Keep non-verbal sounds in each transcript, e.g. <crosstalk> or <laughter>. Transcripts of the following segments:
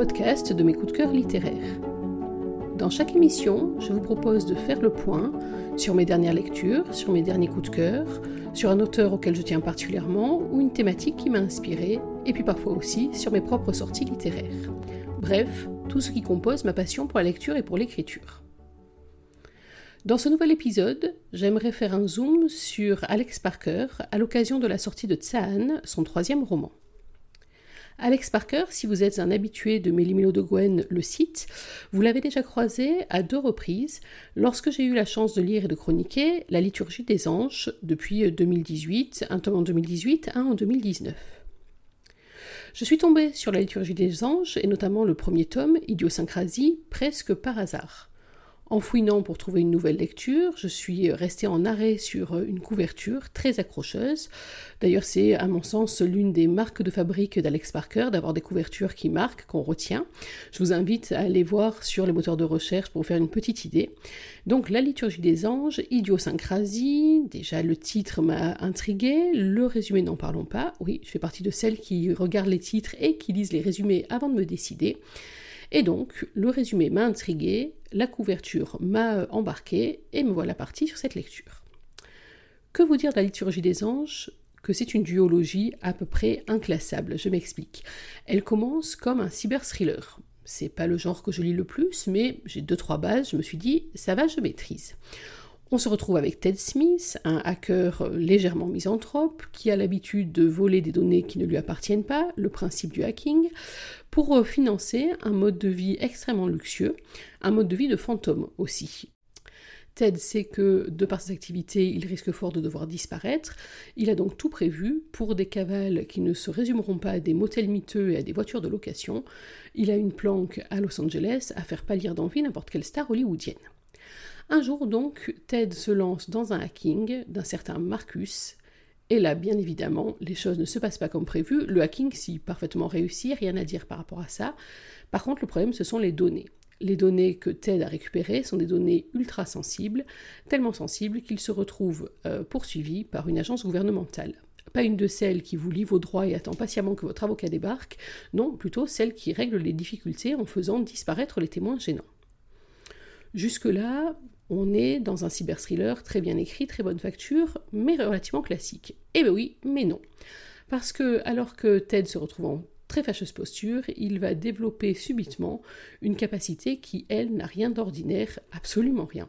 podcast de mes coups de cœur littéraires. Dans chaque émission, je vous propose de faire le point sur mes dernières lectures, sur mes derniers coups de cœur, sur un auteur auquel je tiens particulièrement ou une thématique qui m'a inspiré, et puis parfois aussi sur mes propres sorties littéraires. Bref, tout ce qui compose ma passion pour la lecture et pour l'écriture. Dans ce nouvel épisode, j'aimerais faire un zoom sur Alex Parker à l'occasion de la sortie de Tsaan, son troisième roman. Alex Parker, si vous êtes un habitué de Mélimilo de Gwen, le site, vous l'avez déjà croisé à deux reprises lorsque j'ai eu la chance de lire et de chroniquer La liturgie des anges depuis 2018, un tome en 2018, un en 2019. Je suis tombée sur la liturgie des anges et notamment le premier tome, Idiosyncrasie, presque par hasard. En fouinant pour trouver une nouvelle lecture, je suis restée en arrêt sur une couverture très accrocheuse. D'ailleurs, c'est à mon sens l'une des marques de fabrique d'Alex Parker d'avoir des couvertures qui marquent, qu'on retient. Je vous invite à aller voir sur les moteurs de recherche pour vous faire une petite idée. Donc, La liturgie des anges, Idiosyncrasie, déjà le titre m'a intrigué, le résumé n'en parlons pas. Oui, je fais partie de celles qui regardent les titres et qui lisent les résumés avant de me décider. Et donc, le résumé m'a intrigué, la couverture m'a embarqué, et me voilà partie sur cette lecture. Que vous dire de la liturgie des anges? Que c'est une duologie à peu près inclassable, je m'explique. Elle commence comme un cyber-thriller. C'est pas le genre que je lis le plus, mais j'ai deux trois bases, je me suis dit, ça va, je maîtrise. On se retrouve avec Ted Smith, un hacker légèrement misanthrope qui a l'habitude de voler des données qui ne lui appartiennent pas, le principe du hacking, pour financer un mode de vie extrêmement luxueux, un mode de vie de fantôme aussi. Ted sait que, de par ses activités, il risque fort de devoir disparaître. Il a donc tout prévu pour des cavales qui ne se résumeront pas à des motels miteux et à des voitures de location. Il a une planque à Los Angeles à faire pâlir d'envie n'importe quelle star hollywoodienne. Un jour donc, Ted se lance dans un hacking d'un certain Marcus, et là, bien évidemment, les choses ne se passent pas comme prévu. Le hacking, si parfaitement réussi, rien à dire par rapport à ça. Par contre, le problème, ce sont les données. Les données que Ted a récupérées sont des données ultra sensibles, tellement sensibles qu'il se retrouve euh, poursuivi par une agence gouvernementale. Pas une de celles qui vous lit vos droits et attend patiemment que votre avocat débarque, non, plutôt celle qui règle les difficultés en faisant disparaître les témoins gênants. Jusque-là, on est dans un cyber-thriller très bien écrit, très bonne facture, mais relativement classique. Eh bien oui, mais non. Parce que, alors que Ted se retrouve en très fâcheuse posture, il va développer subitement une capacité qui, elle, n'a rien d'ordinaire, absolument rien.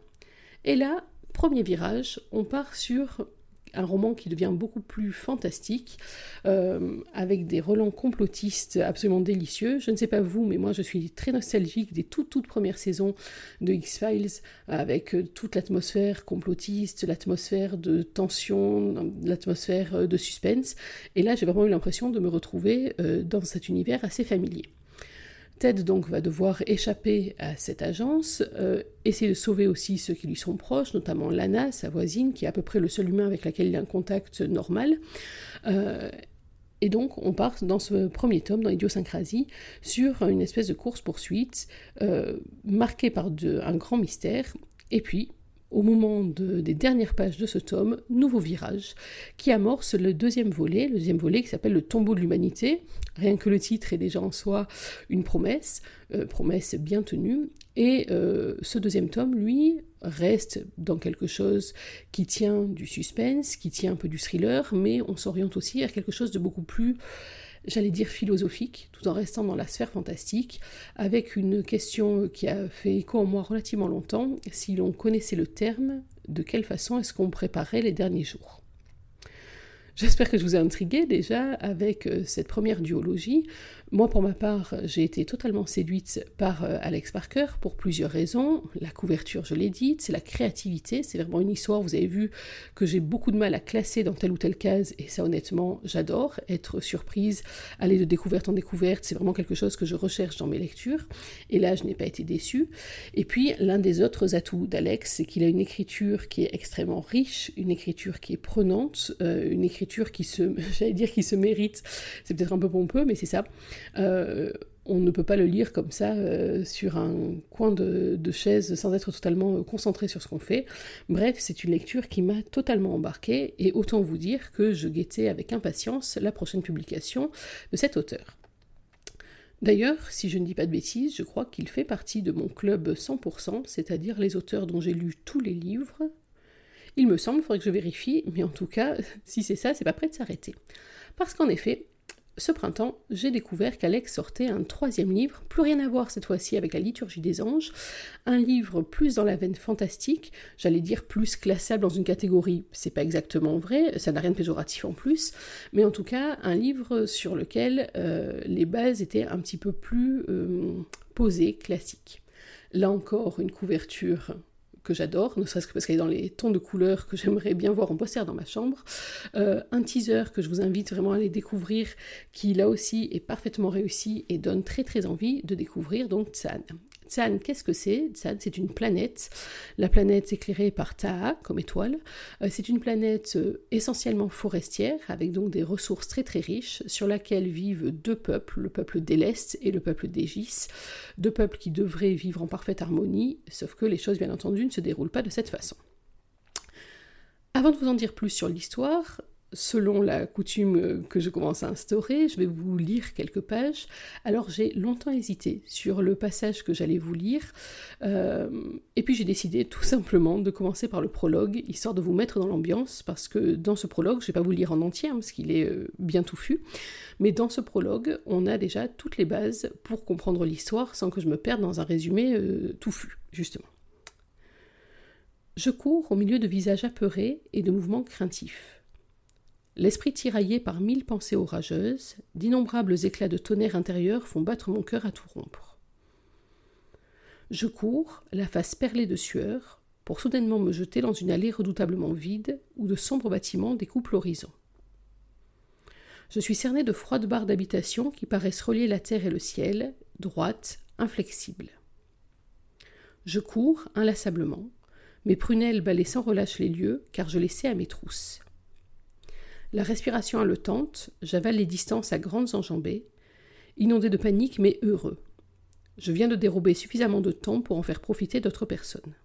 Et là, premier virage, on part sur un roman qui devient beaucoup plus fantastique, euh, avec des relents complotistes absolument délicieux. Je ne sais pas vous, mais moi je suis très nostalgique des toutes, toutes premières saisons de X-Files, avec euh, toute l'atmosphère complotiste, l'atmosphère de tension, l'atmosphère euh, de suspense. Et là j'ai vraiment eu l'impression de me retrouver dans cet univers assez familier. Ted donc va devoir échapper à cette agence, euh, essayer de sauver aussi ceux qui lui sont proches, notamment Lana, sa voisine, qui est à peu près le seul humain avec laquelle il a un contact normal. Euh, et donc, on part dans ce premier tome, dans Idiosyncrasie, sur une espèce de course-poursuite euh, marquée par un grand mystère. Et puis, au moment des dernières pages de ce tome, nouveau virage, qui amorce le deuxième volet, le deuxième volet qui s'appelle Le tombeau de l'humanité. Rien que le titre est déjà en soi une promesse, euh, promesse bien tenue. Et euh, ce deuxième tome, lui, reste dans quelque chose qui tient du suspense, qui tient un peu du thriller, mais on s'oriente aussi vers quelque chose de beaucoup plus j'allais dire philosophique, tout en restant dans la sphère fantastique, avec une question qui a fait écho en moi relativement longtemps, si l'on connaissait le terme, de quelle façon est-ce qu'on préparait les derniers jours? J'espère que je vous ai intrigué déjà avec euh, cette première duologie. Moi, pour ma part, j'ai été totalement séduite par euh, Alex Parker pour plusieurs raisons. La couverture, je l'ai dit, c'est la créativité, c'est vraiment une histoire, vous avez vu, que j'ai beaucoup de mal à classer dans telle ou telle case, et ça honnêtement, j'adore être surprise, aller de découverte en découverte, c'est vraiment quelque chose que je recherche dans mes lectures, et là, je n'ai pas été déçue. Et puis, l'un des autres atouts d'Alex, c'est qu'il a une écriture qui est extrêmement riche, une écriture qui est prenante, euh, une écriture qui se, <laughs> j'allais dire, qui se mérite, c'est peut-être un peu pompeux, mais c'est ça. Euh, on ne peut pas le lire comme ça euh, sur un coin de, chaise sans être totalement concentré sur ce qu'on fait. Bref, c'est une lecture qui m'a totalement embarqué et autant vous dire que je guettais avec impatience la prochaine publication de cet auteur. D'ailleurs, si je ne dis pas de bêtises, je crois qu'il fait partie de mon club 100%, c'est-à-dire les auteurs dont j'ai lu tous les livres. Il me semble, il faudrait que je vérifie, mais en tout cas, si c'est ça, c'est pas prêt de s'arrêter. Parce qu'en effet, ce printemps, j'ai découvert qu'Alex sortait un troisième livre, plus rien à voir cette fois-ci avec la liturgie des anges, un livre plus dans la veine fantastique, j'allais dire plus classable dans une catégorie, c'est pas exactement vrai, ça n'a rien de péjoratif en plus, mais en tout cas un livre sur lequel euh, les bases étaient un petit peu plus euh, posées, classiques. Là encore, une couverture que j'adore, ne serait-ce que parce qu'elle est dans les tons de couleurs que j'aimerais bien voir en poster dans ma chambre. Euh, un teaser que je vous invite vraiment à aller découvrir, qui là aussi est parfaitement réussi et donne très très envie de découvrir donc Tsan. Tsan, qu'est-ce que c'est Tsan, c'est une planète. La planète éclairée par Taha comme étoile. Euh, c'est une planète euh, essentiellement forestière, avec donc des ressources très très riches, sur laquelle vivent deux peuples, le peuple d'Elest et le peuple d'Égis. Deux peuples qui devraient vivre en parfaite harmonie, sauf que les choses bien entendu ne se déroulent pas de cette façon. Avant de vous en dire plus sur l'histoire, selon la coutume que je commence à instaurer, je vais vous lire quelques pages. Alors j'ai longtemps hésité sur le passage que j'allais vous lire, euh, et puis j'ai décidé tout simplement de commencer par le prologue, histoire de vous mettre dans l'ambiance, parce que dans ce prologue, je ne vais pas vous lire en entier, hein, parce qu'il est euh, bien touffu, mais dans ce prologue, on a déjà toutes les bases pour comprendre l'histoire sans que je me perde dans un résumé euh, touffu, justement. Je cours au milieu de visages apeurés et de mouvements craintifs. L'esprit tiraillé par mille pensées orageuses, d'innombrables éclats de tonnerre intérieur font battre mon cœur à tout rompre. Je cours, la face perlée de sueur, pour soudainement me jeter dans une allée redoutablement vide où de sombres bâtiments découpent l'horizon. Je suis cerné de froides barres d'habitation qui paraissent relier la terre et le ciel, droites, inflexibles. Je cours inlassablement, mes prunelles balaient sans relâche les lieux, car je les sais à mes trousses. La respiration haletante, j'avale les distances à grandes enjambées, inondé de panique mais heureux. Je viens de dérober suffisamment de temps pour en faire profiter d'autres personnes.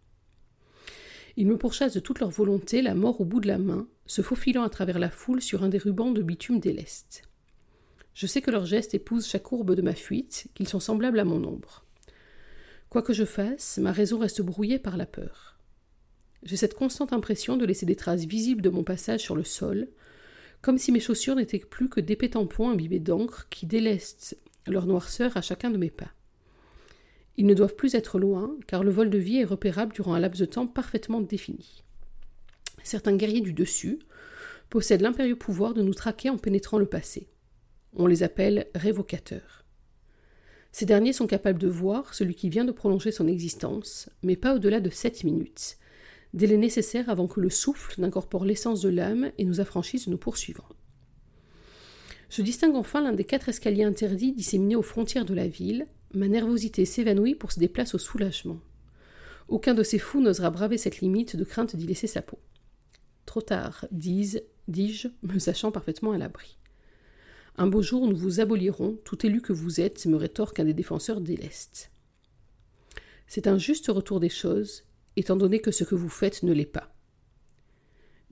Ils me pourchassent de toute leur volonté, la mort au bout de la main, se faufilant à travers la foule sur un des rubans de bitume déleste. Je sais que leurs gestes épousent chaque courbe de ma fuite, qu'ils sont semblables à mon ombre. Quoi que je fasse, ma raison reste brouillée par la peur. J'ai cette constante impression de laisser des traces visibles de mon passage sur le sol, comme si mes chaussures n'étaient plus que d'épais tampons imbibés d'encre qui délestent leur noirceur à chacun de mes pas. Ils ne doivent plus être loin, car le vol de vie est repérable durant un laps de temps parfaitement défini. Certains guerriers du dessus possèdent l'impérieux pouvoir de nous traquer en pénétrant le passé. On les appelle révocateurs. Ces derniers sont capables de voir celui qui vient de prolonger son existence, mais pas au-delà de sept minutes, délai nécessaire avant que le souffle n'incorpore l'essence de l'âme et nous affranchisse de nos poursuivants. Je distingue enfin l'un des quatre escaliers interdits disséminés aux frontières de la ville. Ma nervosité s'évanouit pour se déplacer au soulagement. Aucun de ces fous n'osera braver cette limite de crainte d'y laisser sa peau. Trop tard, dis-je, dis <laughs> me sachant parfaitement à l'abri. Un beau jour, nous vous abolirons, tout élu que vous êtes, me rétorque un des défenseurs délestes. C'est un juste retour des choses, étant donné que ce que vous faites ne l'est pas.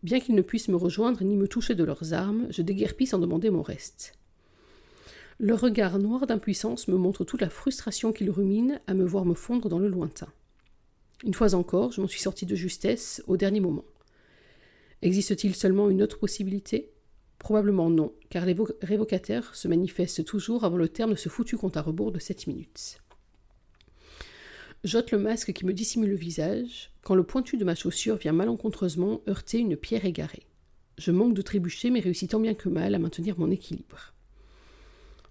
Bien qu'ils ne puissent me rejoindre ni me toucher de leurs armes, je déguerpis sans demander mon reste. Leur regard noir d'impuissance me montre toute la frustration qu'ils ruminent à me voir me fondre dans le lointain. Une fois encore, je m'en suis sorti de justesse au dernier moment. Existe-t-il seulement une autre possibilité? Probablement non, car les révocataires se manifestent toujours avant le terme de ce foutu compte à rebours de sept minutes. J'ôte le masque qui me dissimule le visage, quand le pointu de ma chaussure vient malencontreusement heurter une pierre égarée. Je manque de trébucher, mais réussis tant bien que mal à maintenir mon équilibre.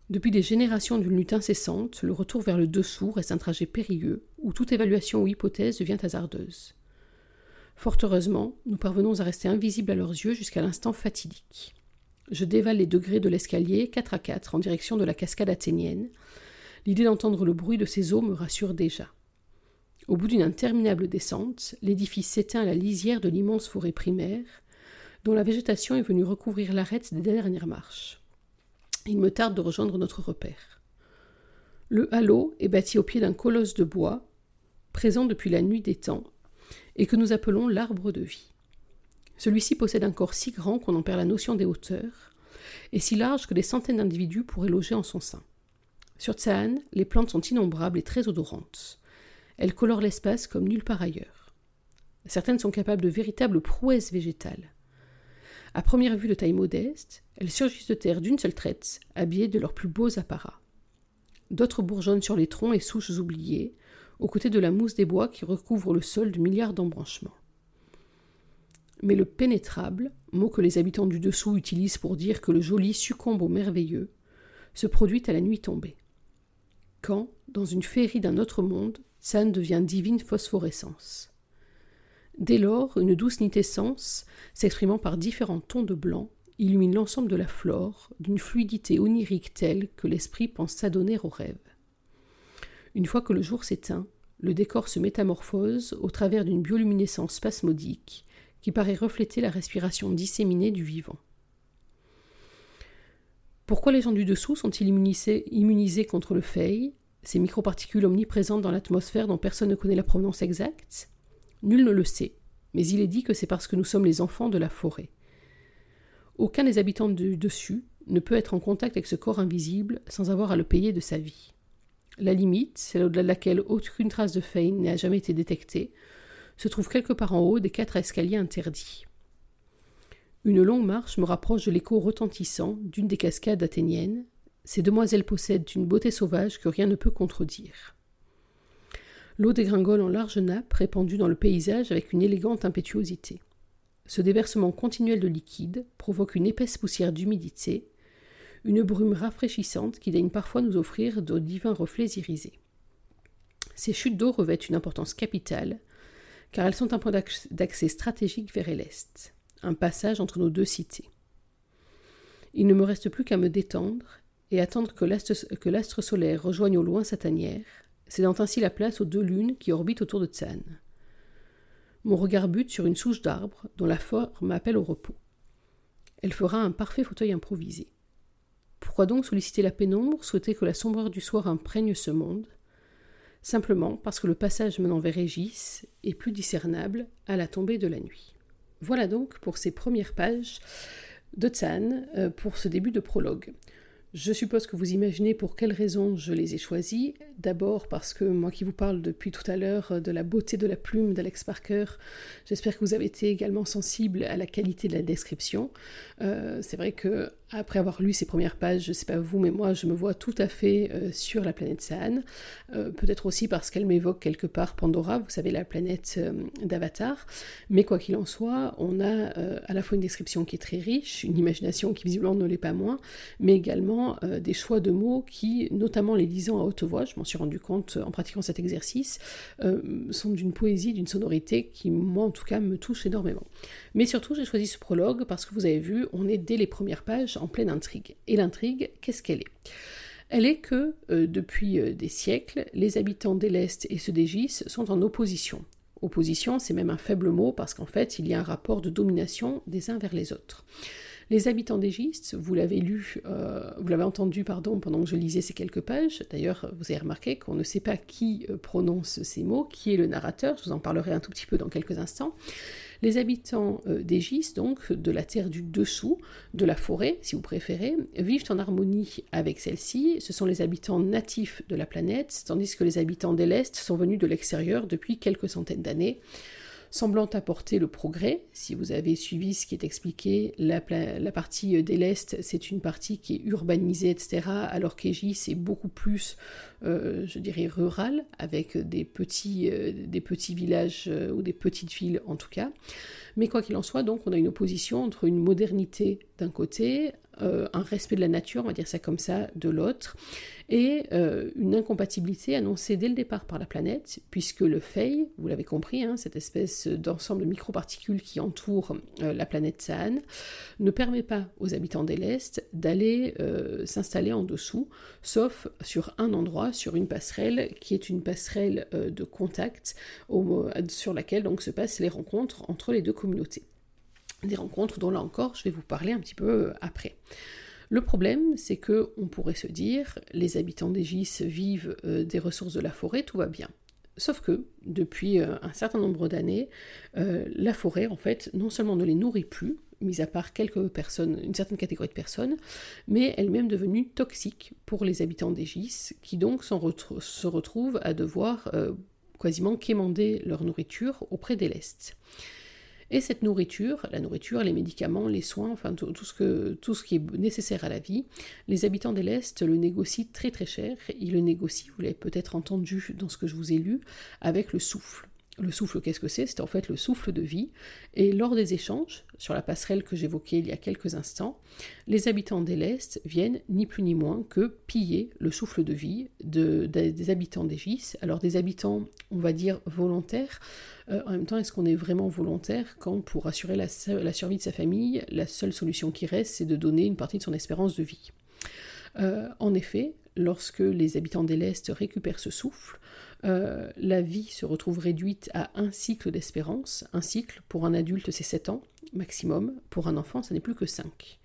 Depuis des générations d'une lutte incessante, le retour vers le dessous reste un trajet périlleux, où toute évaluation ou hypothèse devient hasardeuse. Fort heureusement, nous parvenons à rester invisibles à leurs yeux jusqu'à l'instant fatidique. Je dévale les degrés de l'escalier, quatre à quatre, en direction de la cascade athénienne. L'idée d'entendre le bruit de ces eaux me rassure déjà. Au bout d'une interminable descente, l'édifice s'éteint à la lisière de l'immense forêt primaire, dont la végétation est venue recouvrir l'arête des dernières marches. Il me tarde de rejoindre notre repère. Le halo est bâti au pied d'un colosse de bois, présent depuis la nuit des temps, et que nous appelons l'arbre de vie. Celui-ci possède un corps si grand qu'on en perd la notion des hauteurs, et si large que des centaines d'individus pourraient loger en son sein. Sur Tsaan, les plantes sont innombrables et très odorantes. Elles colorent l'espace comme nulle part ailleurs. Certaines sont capables de véritables prouesses végétales. À première vue de taille modeste, elles surgissent de terre d'une seule traite, habillées de leurs plus beaux apparats. D'autres bourgeonnent sur les troncs et souches oubliées, aux côtés de la mousse des bois qui recouvre le sol de milliards d'embranchements. Mais le pénétrable, mot que les habitants du dessous utilisent pour dire que le joli succombe au merveilleux, se produit à la nuit tombée. Quand, dans une féerie d'un autre monde, San devient divine phosphorescence. Dès lors, une douce nitescence, s'exprimant par différents tons de blanc, illumine l'ensemble de la flore d'une fluidité onirique telle que l'esprit pense s'adonner au rêve. Une fois que le jour s'éteint, le décor se métamorphose au travers d'une bioluminescence spasmodique qui paraît refléter la respiration disséminée du vivant. Pourquoi les gens du dessous sont-ils immunisés, contre le fey, ces microparticules omniprésentes dans l'atmosphère dont personne ne connaît la provenance exacte Nul ne le sait, mais il est dit que c'est parce que nous sommes les enfants de la forêt. Aucun des habitants du dessus ne peut être en contact avec ce corps invisible sans avoir à le payer de sa vie. La limite, celle au-delà de laquelle aucune trace de Fane n'a jamais été détectée, se trouve quelque part en haut des quatre escaliers interdits. Une longue marche me rapproche de l'écho retentissant d'une des cascades athéniennes. Ces demoiselles possèdent une beauté sauvage que rien ne peut contredire. L'eau dégringole en large nappe répandue dans le paysage avec une élégante impétuosité. Ce déversement continuel de liquide provoque une épaisse poussière d'humidité, une brume rafraîchissante qui daigne parfois nous offrir de divins reflets irisés. Ces chutes d'eau revêtent une importance capitale, car elles sont un point d'accès stratégique vers l'est, un passage entre nos deux cités. Il ne me reste plus qu'à me détendre et attendre que l'astre solaire rejoigne au loin sa tanière, cédant ainsi la place aux deux lunes qui orbitent autour de Tsan. Mon regard bute sur une souche d'arbre dont la forme m'appelle au repos. Elle fera un parfait fauteuil improvisé. Pourquoi donc solliciter la pénombre, souhaiter que la sombreur du soir imprègne ce monde? Simplement parce que le passage menant vers Régis est plus discernable à la tombée de la nuit. Voilà donc pour ces premières pages de Tsan euh, pour ce début de prologue. Je suppose que vous imaginez pour quelles raisons je les ai choisis. D'abord parce que moi qui vous parle depuis tout à l'heure de la beauté de la plume d'Alex Parker, j'espère que vous avez été également sensible à la qualité de la description. Euh, c'est vrai que après avoir lu ces premières pages, je ne sais pas vous, mais moi je me vois tout à fait euh, sur la planète Saan. Euh, peut-être aussi parce qu'elle m'évoque quelque part Pandora, vous savez, la planète d'Avatar. Mais quoi qu'il en soit, on a à la fois une description qui est très riche, une imagination qui visiblement ne l'est pas moins, mais également euh, des choix de mots qui, notamment les lisant à haute voix, je m'en suis rendu compte en pratiquant cet exercice, euh, sont d'une poésie, d'une sonorité qui, moi en tout cas, me touche énormément. Mais surtout, j'ai choisi ce prologue parce que vous avez vu, on est dès les premières pages en pleine intrigue. Et l'intrigue, qu'est-ce qu'elle est? Elle est que, euh, depuis des siècles, les habitants d'Elest et ceux d'Égis sont en opposition. Opposition, c'est même un faible mot parce qu'en fait, il y a un rapport de domination des uns vers les autres. Les habitants d'Égis, vous l'avez lu, euh, vous l'avez entendu, pardon, pendant que je lisais ces quelques pages. D'ailleurs, vous avez remarqué qu'on ne sait pas qui euh, prononce ces mots, qui est le narrateur. Je vous en parlerai un tout petit peu dans quelques instants. Les habitants euh, d'Égis, donc de la terre du dessous, de la forêt, si vous préférez, vivent en harmonie avec celle-ci. Ce sont les habitants natifs de la planète, tandis que les habitants de l'Est sont venus de l'extérieur depuis quelques centaines d'années semblant apporter le progrès. Si vous avez suivi ce qui est expliqué, la, partie de l'Est, c'est une partie qui est urbanisée, etc., alors qu'Egis c'est beaucoup plus, euh, je dirais, rural, avec des petits, euh, des petits villages euh, ou des petites villes en tout cas. Mais quoi qu'il en soit, donc, on a une opposition entre une modernité d'un côté, euh, un respect de la nature, on va dire ça comme ça, de l'autre, et euh, une incompatibilité annoncée dès le départ par la planète, puisque le Fey, vous l'avez compris, hein, cette espèce d'ensemble de microparticules qui entoure euh, la planète Saan, ne permet pas aux habitants des l'Est d'aller s'installer en dessous, sauf sur un endroit, sur une passerelle, qui est une passerelle de contact sur laquelle donc se passent les rencontres entre les deux communautés des rencontres dont là encore je vais vous parler un petit peu euh, après. Le problème, c'est que on pourrait se dire, les habitants d'Égis vivent euh, des ressources de la forêt, tout va bien. Sauf que, depuis euh, un certain nombre d'années, la forêt, en fait, non seulement ne les nourrit plus, mis à part quelques personnes, une certaine catégorie de personnes, mais elle-même devenue toxique pour les habitants d'Egis, qui donc se retrouvent à devoir quasiment quémander leur nourriture auprès des lestes. Et cette nourriture, la nourriture, les médicaments, les soins, enfin tout, ce qui est nécessaire à la vie, les habitants de l'Est le négocient très très cher. Ils le négocient, vous l'avez peut-être entendu dans ce que je vous ai lu, avec le souffle. Le souffle, qu'est-ce que c'est? C'est en fait le souffle de vie. Et lors des échanges, sur la passerelle que j'évoquais il y a quelques instants, les habitants d'Elest viennent ni plus ni moins que piller le souffle de vie des habitants d'Egis. Alors des habitants, on va dire, volontaires. Euh, en même temps, est-ce qu'on est vraiment volontaire quand, pour assurer la, survie de sa famille, la seule solution qui reste, c'est de donner une partie de son espérance de vie? Euh, En effet, lorsque les habitants d'Elest récupèrent ce souffle, euh, la vie se retrouve réduite à un cycle d'espérance. Un cycle, pour un adulte, c'est 7 ans maximum. Pour un enfant, ça n'est plus que 5.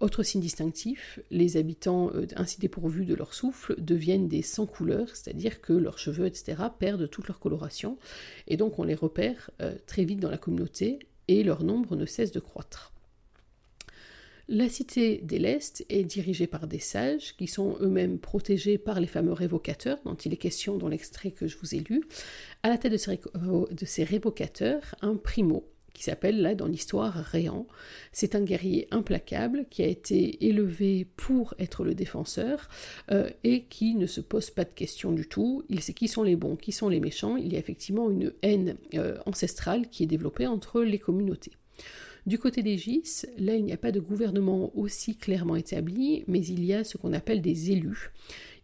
Autre signe distinctif, les habitants euh, ainsi dépourvus de leur souffle deviennent des sans couleurs, c'est-à-dire que leurs cheveux, etc., perdent toute leur coloration, et donc on les repère euh, très vite dans la communauté, et leur nombre ne cesse de croître. La cité des est dirigée par des sages qui sont eux-mêmes protégés par les fameux révocateurs dont il est question dans l'extrait que je vous ai lu. À la tête de ces, révocateurs, un primo qui s'appelle là dans l'histoire Réan. C'est un guerrier implacable qui a été élevé pour être le défenseur euh, et qui ne se pose pas de questions du tout. Il sait qui sont les bons, qui sont les méchants. Il y a effectivement une haine euh, ancestrale qui est développée entre les communautés. Du côté des GIS, là, il n'y a pas de gouvernement aussi clairement établi, mais il y a ce qu'on appelle des élus.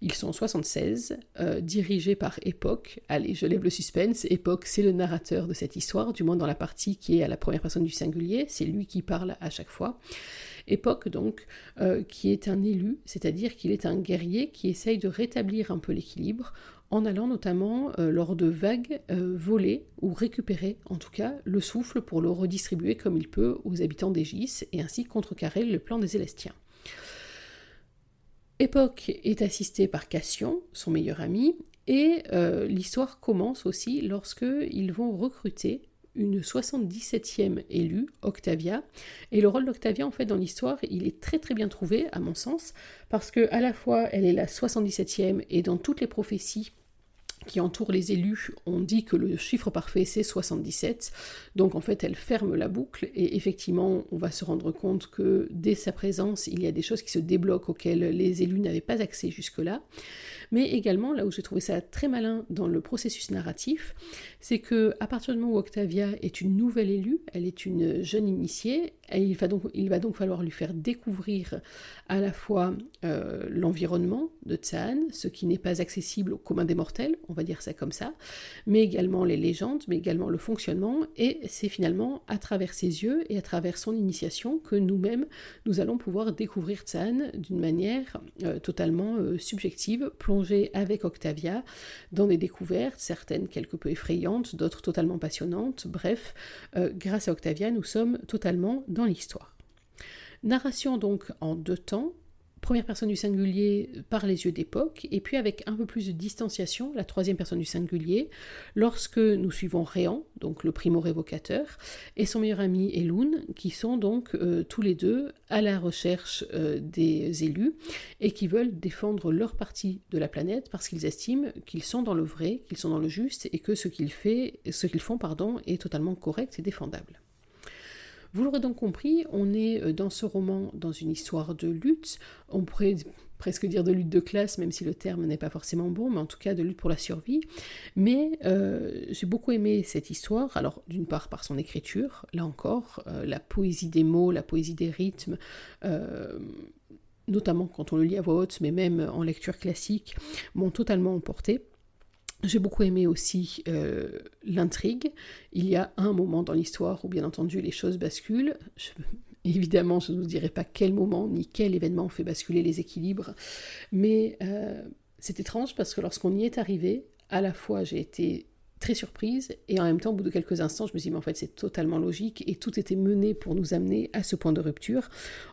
Ils sont 76, euh, dirigés par Époque. Allez, je lève le suspense. Époque, c'est le narrateur de cette histoire, du moins dans la partie qui est à la première personne du singulier. C'est lui qui parle à chaque fois. Époque, donc, euh, qui est un élu, c'est-à-dire qu'il est un guerrier qui essaye de rétablir un peu l'équilibre en allant notamment euh, lors de vagues euh, voler ou récupérer en tout cas le souffle pour le redistribuer comme il peut aux habitants d'Égis et ainsi contrecarrer le plan des Célestiens. Époque est assisté par Cassion, son meilleur ami, et euh, l'histoire commence aussi lorsque ils vont recruter une 77e élue, Octavia. Et le rôle d'Octavia, en fait, dans l'histoire, il est très très bien trouvé, à mon sens, parce que à la fois, elle est la 77e, et dans toutes les prophéties, qui entourent les élus on dit que le chiffre parfait c'est 77. Donc en fait elle ferme la boucle et effectivement on va se rendre compte que dès sa présence il y a des choses qui se débloquent auxquelles les élus n'avaient pas accès jusque-là. Mais également là où j'ai trouvé ça très malin dans le processus narratif, c'est que à partir du moment où Octavia est une nouvelle élue, elle est une jeune initiée, il va, donc, il va donc falloir lui faire découvrir à la fois euh, l'environnement de Tsaan, ce qui n'est pas accessible au commun des mortels, on va dire ça comme ça, mais également les légendes, mais également le fonctionnement, et c'est finalement à travers ses yeux et à travers son initiation que nous-mêmes, nous allons pouvoir découvrir Tsaan d'une manière euh, totalement euh, subjective, avec Octavia dans des découvertes, certaines quelque peu effrayantes, d'autres totalement passionnantes, bref, grâce à Octavia, nous sommes totalement dans l'histoire. Narration donc en deux temps, première personne du singulier par les yeux d'époque, et puis avec un peu plus de distanciation, la troisième personne du singulier, lorsque nous suivons Réan, donc le primo-révocateur, et son meilleur ami Elun, qui sont donc euh, tous les deux à la recherche euh, des élus, et qui veulent défendre leur partie de la planète parce qu'ils estiment qu'ils sont dans le vrai, qu'ils sont dans le juste, et que ce qu'ils, ce qu'ils font pardon, est totalement correct et défendable. Vous l'aurez donc compris, on est euh, dans ce roman dans une histoire de lutte, on pourrait presque dire de lutte de classe, même si le terme n'est pas forcément bon, mais en tout cas de lutte pour la survie. Mais euh, j'ai beaucoup aimé cette histoire, alors d'une part par son écriture, là encore, euh, la poésie des mots, la poésie des rythmes, notamment quand on le lit à voix haute, mais même en lecture classique, m'ont totalement emporté. J'ai beaucoup aimé aussi euh, l'intrigue. Il y a un moment dans l'histoire où bien entendu les choses basculent. <laughs> évidemment, je ne vous dirai pas quel moment ni quel événement fait basculer les équilibres, mais euh, c'est étrange parce que lorsqu'on y est arrivé, à la fois j'ai été très surprise et en même temps au bout de quelques instants je me suis dit mais en fait c'est totalement logique et tout était mené pour nous amener à ce point de rupture.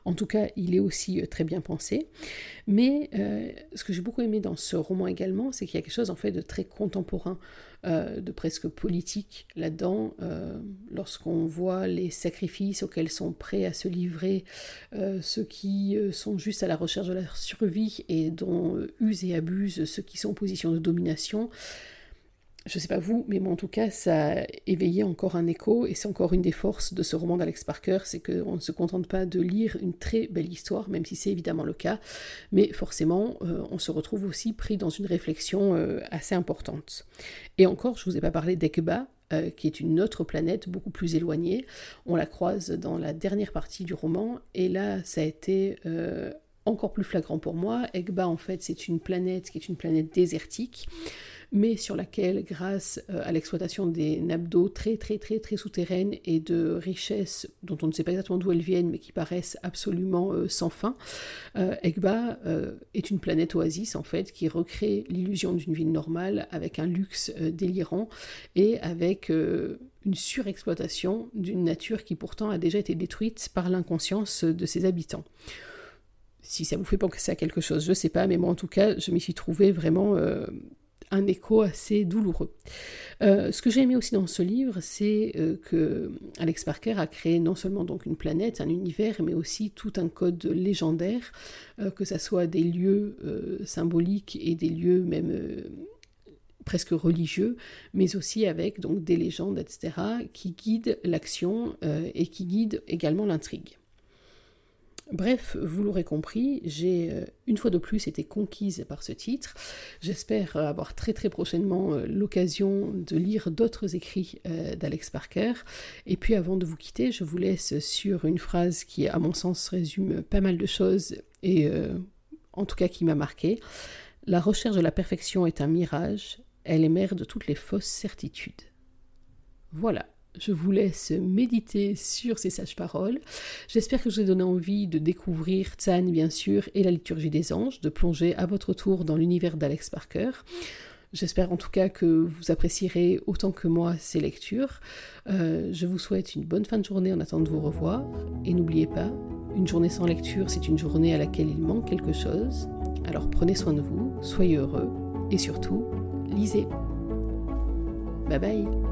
En tout cas il est aussi euh, très bien pensé. Mais euh, ce que j'ai beaucoup aimé dans ce roman également c'est qu'il y a quelque chose en fait de très contemporain, euh, de presque politique là-dedans. Lorsqu'on voit les sacrifices auxquels sont prêts à se livrer ceux qui sont juste à la recherche de la survie et dont usent et abusent ceux qui sont en position de domination je sais pas vous, mais moi en tout cas, ça a éveillé encore un écho, et c'est encore une des forces de ce roman d'Alex Parker, c'est qu'on ne se contente pas de lire une très belle histoire, même si c'est évidemment le cas, mais forcément, euh, on se retrouve aussi pris dans une réflexion euh, assez importante. Et encore, je vous ai pas parlé d'Ekba, euh, qui est une autre planète beaucoup plus éloignée. On la croise dans la dernière partie du roman, et là, ça a été encore plus flagrant pour moi. Egba, en fait, c'est une planète qui est une planète désertique mais sur laquelle, grâce euh, à l'exploitation des nappes d'eau très très très très souterraines et de richesses dont on ne sait pas exactement d'où elles viennent, mais qui paraissent absolument euh, sans fin, euh, Egba est une planète oasis en fait qui recrée l'illusion d'une ville normale avec un luxe délirant et avec une surexploitation d'une nature qui pourtant a déjà été détruite par l'inconscience de ses habitants. Si ça vous fait penser à quelque chose, je sais pas, mais moi en tout cas, je m'y suis trouvé vraiment un écho assez douloureux. Euh, ce que j'ai aimé aussi dans ce livre, c'est euh, que Alex Parker a créé non seulement donc une planète, un univers, mais aussi tout un code légendaire, euh, que ce soit des lieux symboliques et des lieux même presque religieux, mais aussi avec donc des légendes, etc., qui guident l'action et qui guident également l'intrigue. Bref, vous l'aurez compris, j'ai euh, une fois de plus été conquise par ce titre. J'espère euh, avoir très très prochainement euh, l'occasion de lire d'autres écrits d'Alex Parker. Et puis avant de vous quitter, je vous laisse sur une phrase qui, à mon sens, résume pas mal de choses et en tout cas qui m'a marqué. La recherche de la perfection est un mirage, elle est mère de toutes les fausses certitudes. Voilà je vous laisse méditer sur ces sages paroles. J'espère que je vous ai donné envie de découvrir Tsan, bien sûr, et la liturgie des anges, de plonger à votre tour dans l'univers d'Alex Parker. J'espère en tout cas que vous apprécierez autant que moi ces lectures. Euh, je vous souhaite une bonne fin de journée en attendant de vous revoir. Et n'oubliez pas, une journée sans lecture, c'est une journée à laquelle il manque quelque chose. Alors prenez soin de vous, soyez heureux et surtout, lisez. Bye bye